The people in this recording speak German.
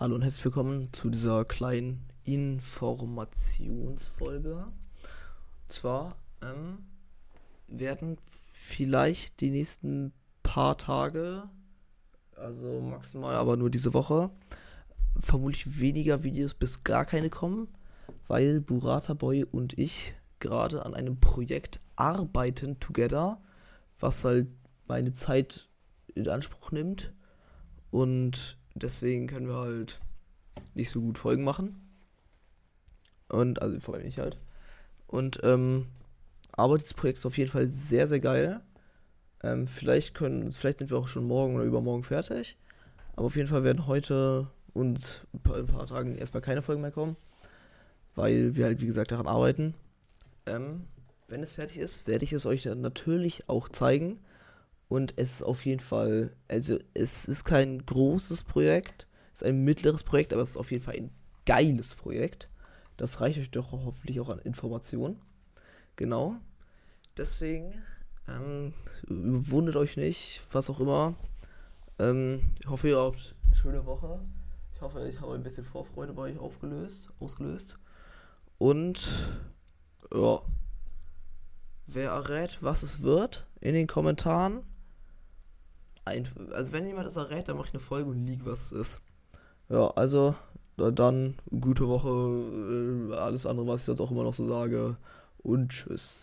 Hallo und herzlich willkommen zu dieser kleinen Informationsfolge. Und zwar ähm, werden vielleicht die nächsten paar Tage, also maximal aber nur diese Woche, vermutlich weniger Videos bis gar keine kommen, weil Burata Boy und ich gerade an einem Projekt arbeiten together, was halt meine Zeit in Anspruch nimmt. Und deswegen können wir halt nicht so gut Folgen machen. Und, also vor allem nicht halt. Und, ähm, aber dieses Projekt ist auf jeden Fall sehr, sehr geil. Ähm, vielleicht können, vielleicht sind wir auch schon morgen oder übermorgen fertig. Aber auf jeden Fall werden heute und ein paar, ein paar Tagen erstmal keine Folgen mehr kommen. Weil wir halt, wie gesagt, daran arbeiten. Ähm, wenn es fertig ist, werde ich es euch dann natürlich auch zeigen. Und es ist auf jeden Fall, also es ist kein großes Projekt, es ist ein mittleres Projekt, aber es ist auf jeden Fall ein geiles Projekt. Das reicht euch doch hoffentlich auch an Informationen. Genau. Deswegen ähm, wundert euch nicht, was auch immer. Ähm, ich hoffe, ihr habt eine schöne Woche. Ich hoffe, ich habe ein bisschen Vorfreude bei euch aufgelöst, ausgelöst. Und ja, wer errät, was es wird, in den Kommentaren also wenn jemand das errät, dann mache ich eine Folge und liege, was es ist. Ja, also dann gute Woche, äh, alles andere, was ich sonst auch immer noch so sage und tschüss.